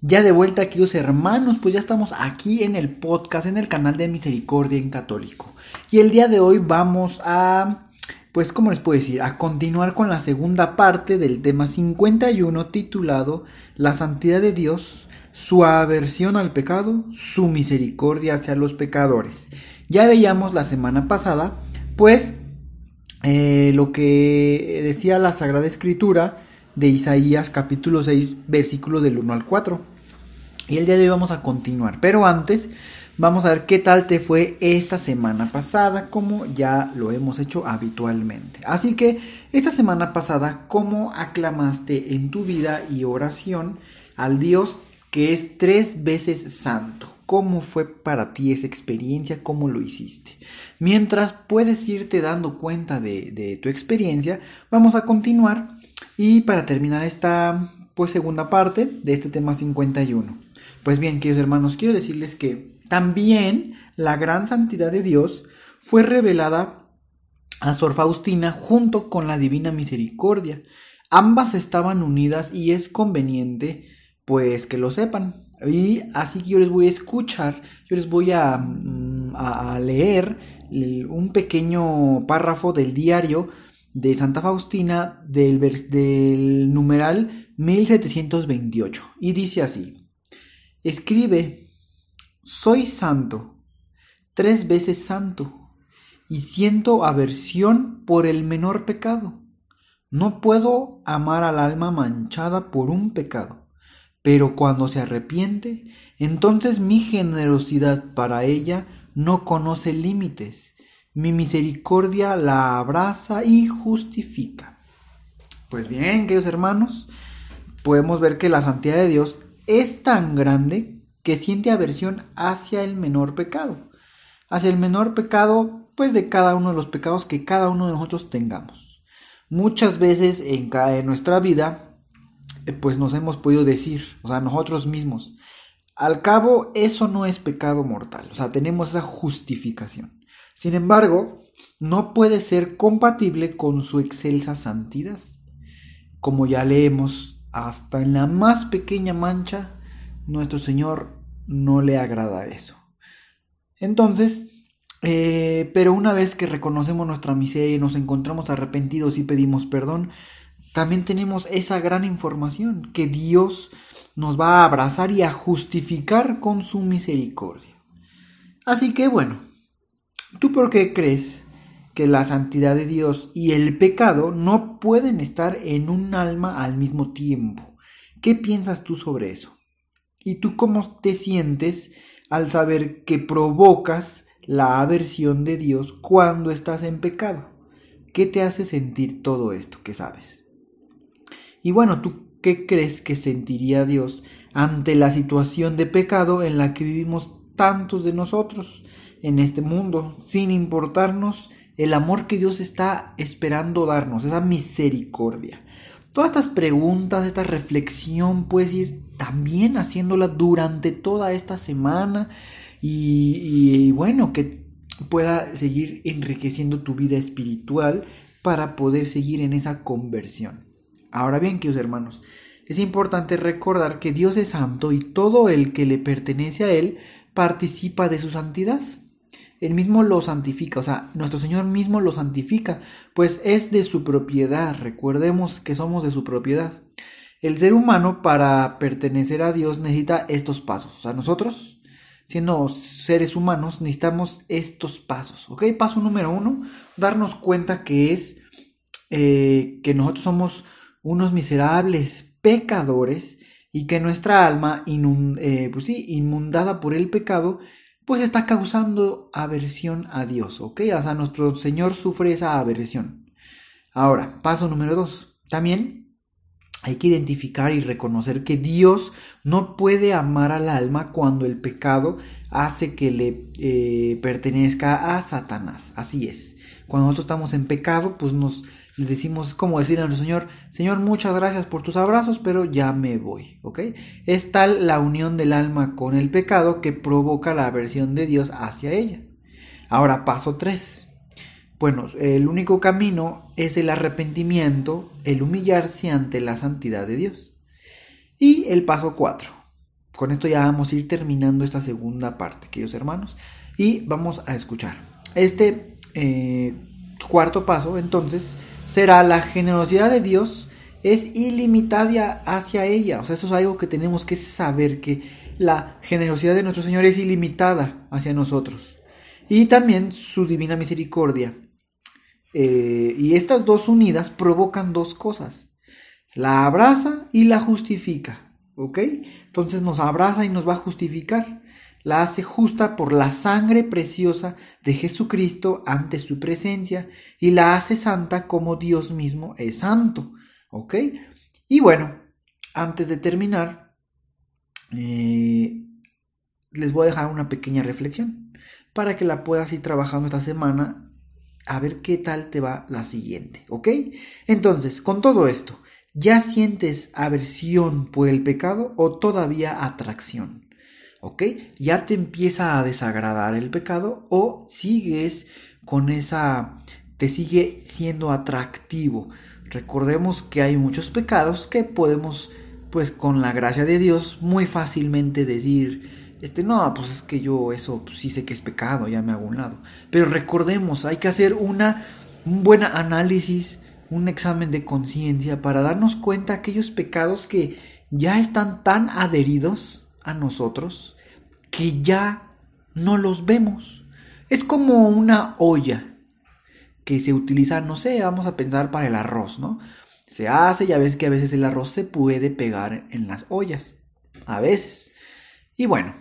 Ya de vuelta, queridos hermanos, pues ya estamos aquí en el podcast, en el canal de Misericordia en Católico. Y el día de hoy vamos a, pues, ¿cómo les puedo decir? A continuar con la segunda parte del tema 51 titulado La santidad de Dios, su aversión al pecado, su misericordia hacia los pecadores. Ya veíamos la semana pasada, pues, eh, lo que decía la Sagrada Escritura de Isaías capítulo 6 versículo del 1 al 4. Y el día de hoy vamos a continuar. Pero antes, vamos a ver qué tal te fue esta semana pasada, como ya lo hemos hecho habitualmente. Así que, esta semana pasada, ¿cómo aclamaste en tu vida y oración al Dios que es tres veces santo? ¿Cómo fue para ti esa experiencia? ¿Cómo lo hiciste? Mientras puedes irte dando cuenta de, de tu experiencia, vamos a continuar. Y para terminar esta pues segunda parte de este tema 51. Pues bien, queridos hermanos, quiero decirles que también la gran santidad de Dios fue revelada a Sor Faustina junto con la Divina Misericordia. Ambas estaban unidas y es conveniente pues que lo sepan. Y así que yo les voy a escuchar, yo les voy a, mm, a leer un pequeño párrafo del diario de Santa Faustina del, numeral 1728 y dice así, escribe, soy santo, tres veces santo, y siento aversión por el menor pecado. No puedo amar al alma manchada por un pecado, pero cuando se arrepiente, entonces mi generosidad para ella no conoce límites, mi misericordia la abraza y justifica. Pues bien, queridos hermanos, podemos ver que la santidad de Dios es tan grande que siente aversión hacia el menor pecado. Hacia el menor pecado, pues de cada uno de los pecados que cada uno de nosotros tengamos. Muchas veces en, en nuestra vida, eh, pues nos hemos podido decir, o sea, nosotros mismos, al cabo, eso no es pecado mortal, o sea, tenemos esa justificación. Sin embargo, no puede ser compatible con su excelsa santidad. Como ya leemos hasta en la más pequeña mancha, nuestro Señor no le agrada eso. Entonces, eh, pero una vez que reconocemos nuestra miseria y nos encontramos arrepentidos y pedimos perdón, también tenemos esa gran información que Dios nos va a abrazar y a justificar con su misericordia. Así que bueno, ¿tú por qué crees que la santidad de Dios y el pecado no pueden estar en un alma al mismo tiempo. ¿Qué piensas tú sobre eso? ¿Y tú cómo te sientes al saber que provocas la aversión de Dios cuando estás en pecado? ¿Qué te hace sentir todo esto que sabes? Y bueno, ¿tú qué crees que sentiría Dios ante la situación de pecado en la que vivimos tantos de nosotros en este mundo, sin importarnos el amor que Dios está esperando darnos, esa misericordia. Todas estas preguntas, esta reflexión puedes ir también haciéndola durante toda esta semana y, bueno, que pueda seguir enriqueciendo tu vida espiritual para poder seguir en esa conversión. Ahora bien, queridos hermanos, es importante recordar que Dios es santo y todo el que le pertenece a Él participa de su santidad. Él mismo lo santifica, o sea, nuestro Señor mismo lo santifica, pues es de su propiedad, recordemos que somos de su propiedad. El ser humano para pertenecer a Dios necesita estos pasos, o sea, nosotros, siendo seres humanos, necesitamos estos pasos, ¿ok? Paso número uno, darnos cuenta que es eh, que nosotros somos unos miserables pecadores y que nuestra alma, eh, pues sí, inmundada por el pecado, pues está causando aversión a Dios, ¿ok? O sea, nuestro Señor sufre esa aversión. Ahora, paso número dos. También hay que identificar y reconocer que Dios no puede amar al alma cuando el pecado hace que le eh, pertenezca a Satanás. Así es. Cuando nosotros estamos en pecado, pues nos le decimos, como decir a nuestro Señor, Señor, muchas gracias por tus abrazos, pero ya me voy, ¿ok? Es tal la unión del alma con el pecado que provoca la aversión de Dios hacia ella. Ahora, paso 3. Bueno, el único camino es el arrepentimiento, el humillarse ante la santidad de Dios. Y el paso 4. Con esto ya vamos a ir terminando esta segunda parte, queridos hermanos, y vamos a escuchar. Este eh, cuarto paso, entonces, será la generosidad de Dios es ilimitada hacia ella. O sea, eso es algo que tenemos que saber, que la generosidad de nuestro Señor es ilimitada hacia nosotros. Y también su divina misericordia eh, y estas dos unidas provocan dos cosas. La abraza y la justifica. ¿Ok? Entonces nos abraza y nos va a justificar. La hace justa por la sangre preciosa de Jesucristo ante su presencia y la hace santa como Dios mismo es santo. ¿Ok? Y bueno, antes de terminar, eh, les voy a dejar una pequeña reflexión para que la puedas ir trabajando esta semana a ver qué tal te va la siguiente, ¿ok? Entonces, con todo esto, ¿ya sientes aversión por el pecado o todavía atracción? ¿Ok? ¿Ya te empieza a desagradar el pecado o sigues con esa... te sigue siendo atractivo? Recordemos que hay muchos pecados que podemos, pues con la gracia de Dios, muy fácilmente decir, este, no, pues es que yo eso pues, sí sé que es pecado, ya me hago un lado. Pero recordemos, hay que hacer una, un buen análisis, un examen de conciencia para darnos cuenta de aquellos pecados que ya están tan adheridos a nosotros que ya no los vemos. Es como una olla que se utiliza, no sé, vamos a pensar para el arroz, ¿no? Se hace, ya ves que a veces el arroz se puede pegar en las ollas, a veces. Y bueno,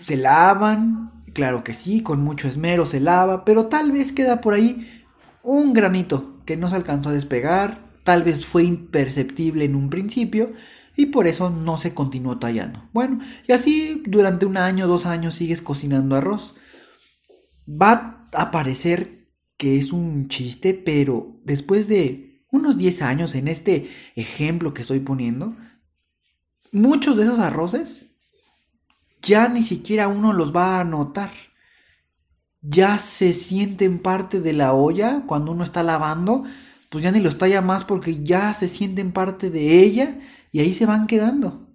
se lavan, claro que sí, con mucho esmero se lava, pero tal vez queda por ahí un granito que no se alcanzó a despegar, tal vez fue imperceptible en un principio y por eso no se continuó tallando. Bueno, y así durante un año, dos años sigues cocinando arroz. Va a parecer que es un chiste, pero después de unos 10 años en este ejemplo que estoy poniendo, muchos de esos arroces ya ni siquiera uno los va a notar. Ya se sienten parte de la olla cuando uno está lavando, pues ya ni los talla más porque ya se sienten parte de ella y ahí se van quedando.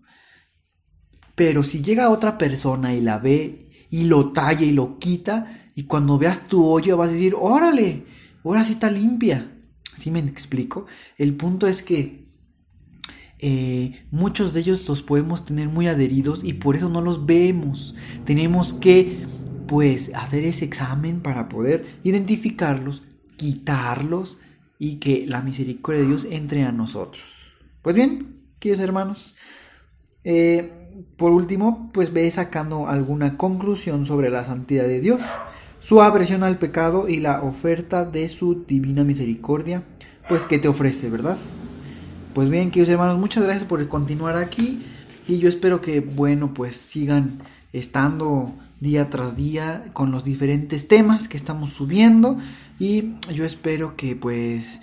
Pero si llega otra persona y la ve y lo talla y lo quita, y cuando veas tu olla vas a decir, órale, ahora sí está limpia. ¿Sí me explico? El punto es que eh, muchos de ellos los podemos tener muy adheridos y por eso no los vemos. Tenemos que, pues, hacer ese examen para poder identificarlos, quitarlos y que la misericordia de Dios entre a nosotros. Pues bien, queridos hermanos, eh, por último, pues ve sacando alguna conclusión sobre la santidad de Dios, su aversión al pecado y la oferta de su divina misericordia, pues que te ofrece, ¿verdad? Pues bien, queridos hermanos, muchas gracias por continuar aquí y yo espero que, bueno, pues sigan estando día tras día con los diferentes temas que estamos subiendo y yo espero que pues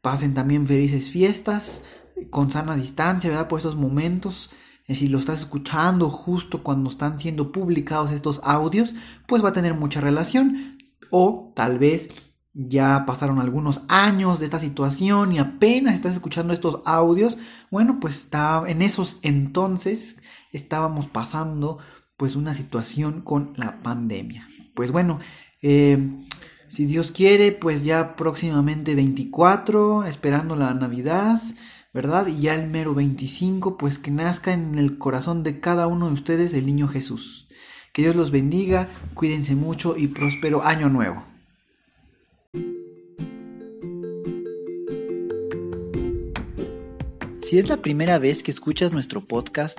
pasen también felices fiestas con sana distancia, ¿verdad? Por estos momentos. Eh, si lo estás escuchando justo cuando están siendo publicados estos audios, pues va a tener mucha relación. O tal vez ya pasaron algunos años de esta situación y apenas estás escuchando estos audios, bueno, pues está, en esos entonces estábamos pasando pues una situación con la pandemia. Pues bueno, eh, si Dios quiere, pues ya próximamente 24, esperando la Navidad, ¿verdad? Y ya el mero 25, pues que nazca en el corazón de cada uno de ustedes el niño Jesús. Que Dios los bendiga, cuídense mucho y próspero año nuevo. Si es la primera vez que escuchas nuestro podcast,